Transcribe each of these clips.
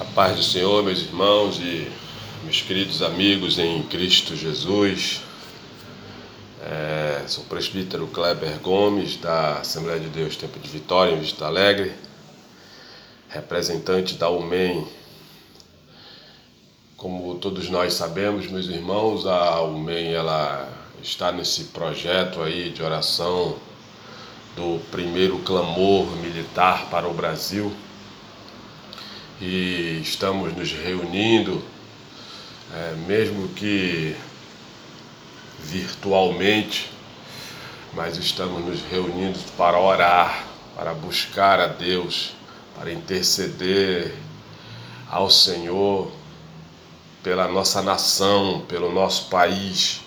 A paz do Senhor, meus irmãos e meus queridos amigos em Cristo Jesus. É, sou o presbítero Kleber Gomes, da Assembleia de Deus Tempo de Vitória, em Vista Alegre, representante da UMEM. Como todos nós sabemos, meus irmãos, a UMEM ela está nesse projeto aí de oração do primeiro clamor militar para o Brasil e estamos nos reunindo, é, mesmo que virtualmente, mas estamos nos reunindo para orar, para buscar a Deus, para interceder ao Senhor pela nossa nação, pelo nosso país,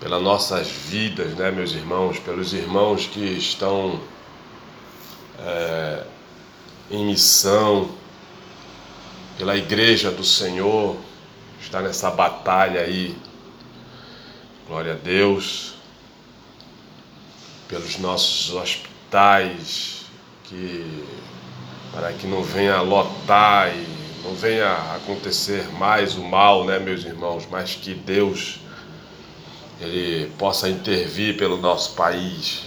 pelas nossas vidas, né, meus irmãos, pelos irmãos que estão é, em missão, pela igreja do Senhor, está nessa batalha aí. Glória a Deus. Pelos nossos hospitais, que para que não venha lotar e não venha acontecer mais o mal, né, meus irmãos, mas que Deus ele possa intervir pelo nosso país,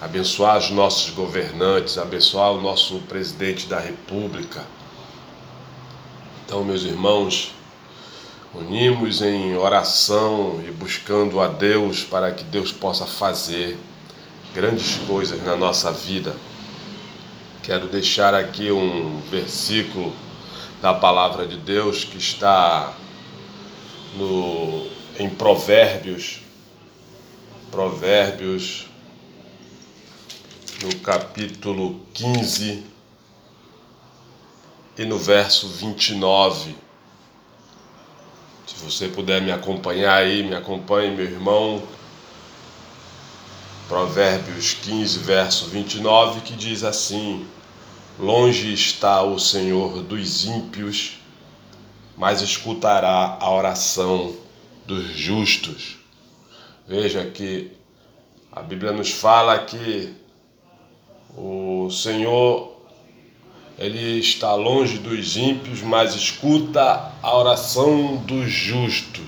abençoar os nossos governantes, abençoar o nosso presidente da República. Então, meus irmãos, unimos em oração e buscando a Deus para que Deus possa fazer grandes coisas na nossa vida. Quero deixar aqui um versículo da palavra de Deus que está no, em Provérbios, Provérbios no capítulo 15 e no verso 29. Se você puder me acompanhar aí, me acompanhe, meu irmão. Provérbios 15, verso 29, que diz assim: Longe está o Senhor dos ímpios, mas escutará a oração dos justos. Veja que a Bíblia nos fala que o Senhor, ele está longe dos ímpios, mas escuta a oração dos justos.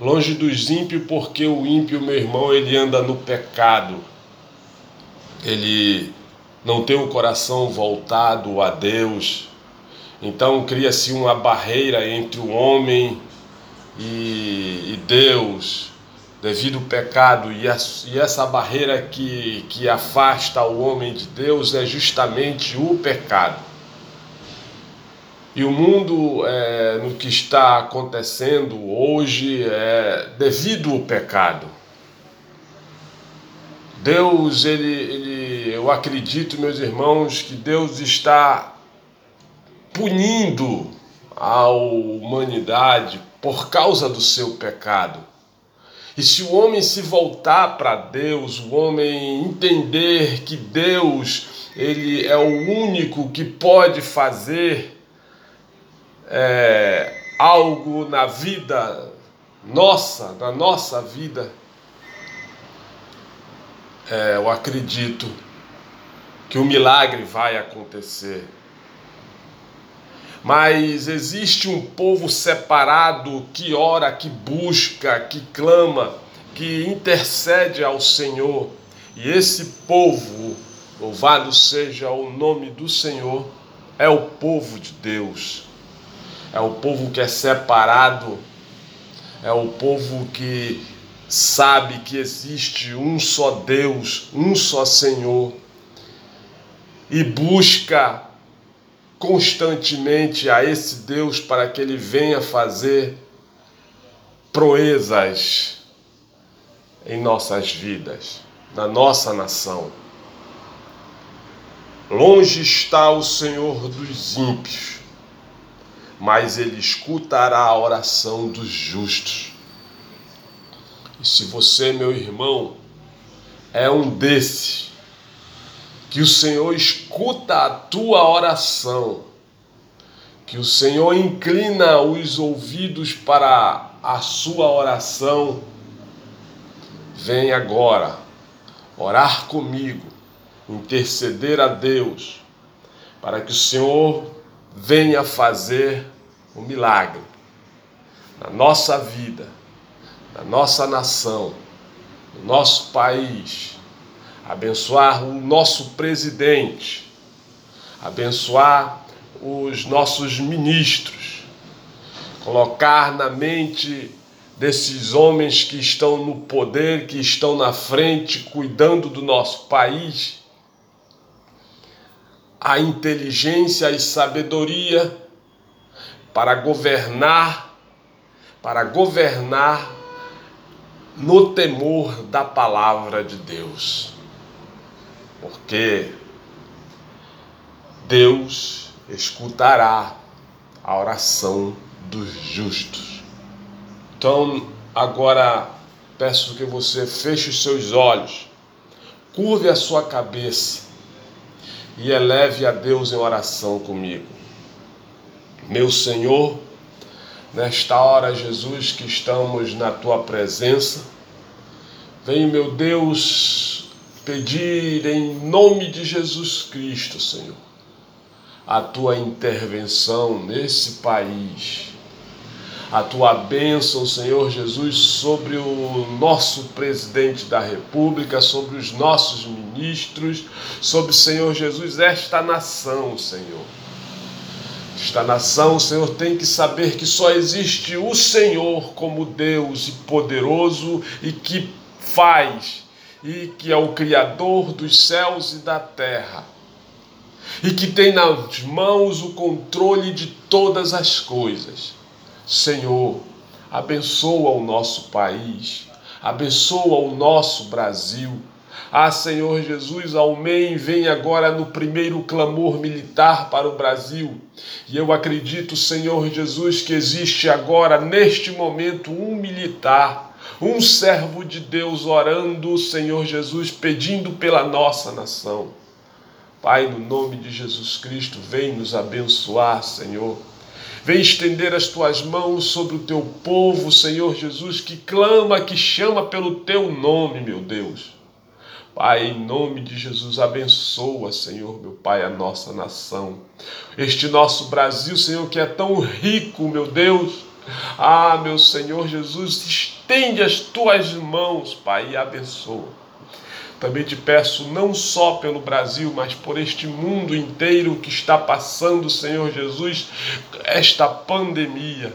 Longe dos ímpios, porque o ímpio, meu irmão, ele anda no pecado. Ele não tem o coração voltado a Deus. Então cria-se uma barreira entre o homem e, e Deus devido ao pecado e, a, e, essa barreira que, que afasta o homem de Deus é justamente o pecado. E o mundo, é, no que está acontecendo hoje, é devido ao pecado. Deus, ele, ele, eu acredito, meus irmãos, que Deus está punindo a humanidade por causa do seu pecado. E se o homem se voltar para Deus, o homem entender que Deus ele é o único que pode fazer é, algo na vida nossa, na nossa vida, é, eu acredito que o milagre vai acontecer. Mas existe um povo separado que ora, que busca, que clama, que intercede ao Senhor. E esse povo, louvado seja o nome do Senhor, é o povo de Deus. É o povo que é separado, é o povo que sabe que existe um só Deus, um só Senhor, e busca constantemente a esse Deus para que ele venha fazer proezas em nossas vidas, na nossa nação. Longe está o Senhor dos ímpios, mas ele escutará a oração dos justos. E se você, meu irmão, é um desses, que o Senhor escuta a tua oração, que o Senhor inclina os ouvidos para a sua oração. Vem agora orar comigo, interceder a Deus, para que o Senhor venha fazer um milagre na nossa vida, na nossa nação, no nosso país, abençoar o nosso presidente, abençoar os nossos ministros, colocar na mente desses homens que estão no poder, que estão na frente, cuidando do nosso país, a inteligência e sabedoria para governar, para governar no temor da palavra de Deus. Porque Deus escutará a oração dos justos. Então, agora peço que você feche os seus olhos, curve a sua cabeça e eleve a Deus em oração comigo. Meu Senhor, nesta hora, Jesus, que estamos na tua presença, vem, meu Deus, pedir em nome de Jesus Cristo, Senhor, a tua intervenção nesse país a tua bênção, Senhor Jesus, sobre o nosso presidente da República, sobre os nossos ministros, sobre, Senhor Jesus, esta nação, Senhor. Esta nação, Senhor, tem que saber que só existe o Senhor como Deus e poderoso e que faz, e que é o Criador dos céus e da terra, e que tem nas mãos o controle de todas as coisas. Senhor, abençoa o nosso país, abençoa o nosso Brasil. Ah, Senhor Jesus, Almém vem agora no primeiro clamor militar para o Brasil. E eu acredito, Senhor Jesus, que existe agora, neste momento, um militar, um servo de Deus orando, Senhor Jesus, pedindo pela nossa nação. Pai, no nome de Jesus Cristo, vem nos abençoar, Senhor. Vem estender as tuas mãos sobre o teu povo, Senhor Jesus, que clama, que chama pelo teu nome, meu Deus. Pai, em nome de Jesus, abençoa, Senhor, meu Pai, a nossa nação. Este nosso Brasil, Senhor, que é tão rico, meu Deus. Ah, meu Senhor Jesus, estende as tuas mãos, Pai, e abençoa. Também te peço, não só pelo Brasil, mas por este mundo inteiro que está passando, Senhor Jesus, esta pandemia.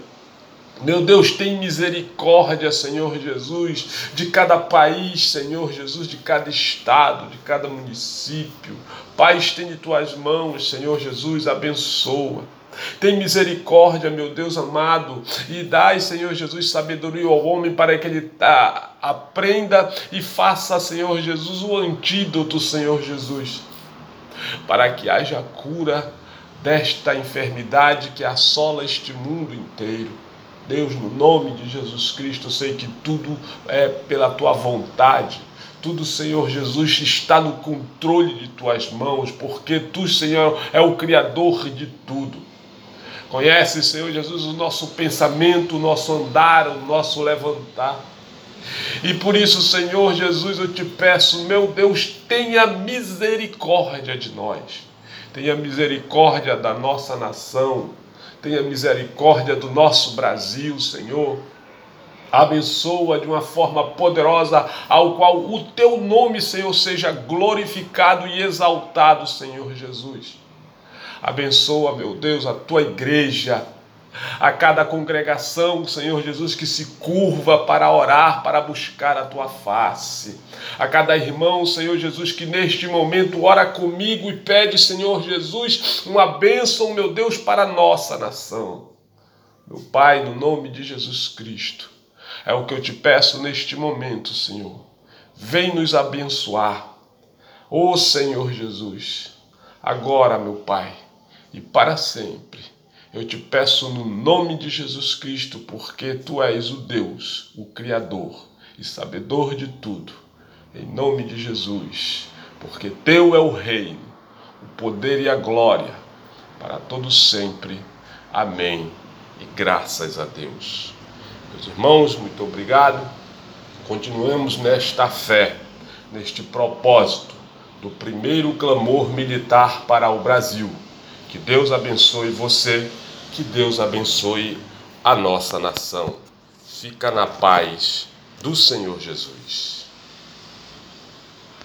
Meu Deus, tem misericórdia, Senhor Jesus, de cada país, Senhor Jesus, de cada estado, de cada município. Pai, estende tuas mãos, Senhor Jesus, abençoa. Tem misericórdia, meu Deus amado, e dai, Senhor Jesus, sabedoria ao homem para que ele ah, aprenda e faça, Senhor Jesus, o antídoto, Senhor Jesus, para que haja cura desta enfermidade que assola este mundo inteiro. Deus, no nome de Jesus Cristo, eu sei que tudo é pela tua vontade. Tudo, Senhor Jesus, está no controle de tuas mãos, porque tu, Senhor, é o Criador de tudo. Conhece, Senhor Jesus, o nosso pensamento, o nosso andar, o nosso levantar. E por isso, Senhor Jesus, eu te peço, meu Deus, tenha misericórdia de nós. Tenha misericórdia da nossa nação. Tenha misericórdia do nosso Brasil, Senhor. Abençoa de uma forma poderosa, ao qual o teu nome, Senhor, seja glorificado e exaltado, Senhor Jesus. Abençoa, meu Deus, a tua igreja, a cada congregação, Senhor Jesus, que se curva para orar, para buscar a tua face. A cada irmão, Senhor Jesus, que neste momento ora comigo e pede, Senhor Jesus, uma bênção, meu Deus, para a nossa nação. Meu Pai, no nome de Jesus Cristo, é o que eu te peço neste momento, Senhor. Vem nos abençoar. Ô oh, Senhor Jesus, agora, meu Pai e para sempre. Eu te peço no nome de Jesus Cristo, porque tu és o Deus, o Criador e sabedor de tudo. Em nome de Jesus, porque teu é o reino, o poder e a glória para todos sempre. Amém. E graças a Deus. Meus irmãos, muito obrigado. Continuemos nesta fé, neste propósito do primeiro clamor militar para o Brasil Que Deus abençoe você, que Deus abençoe a nossa nação. Fica na paz do Senhor Jesus.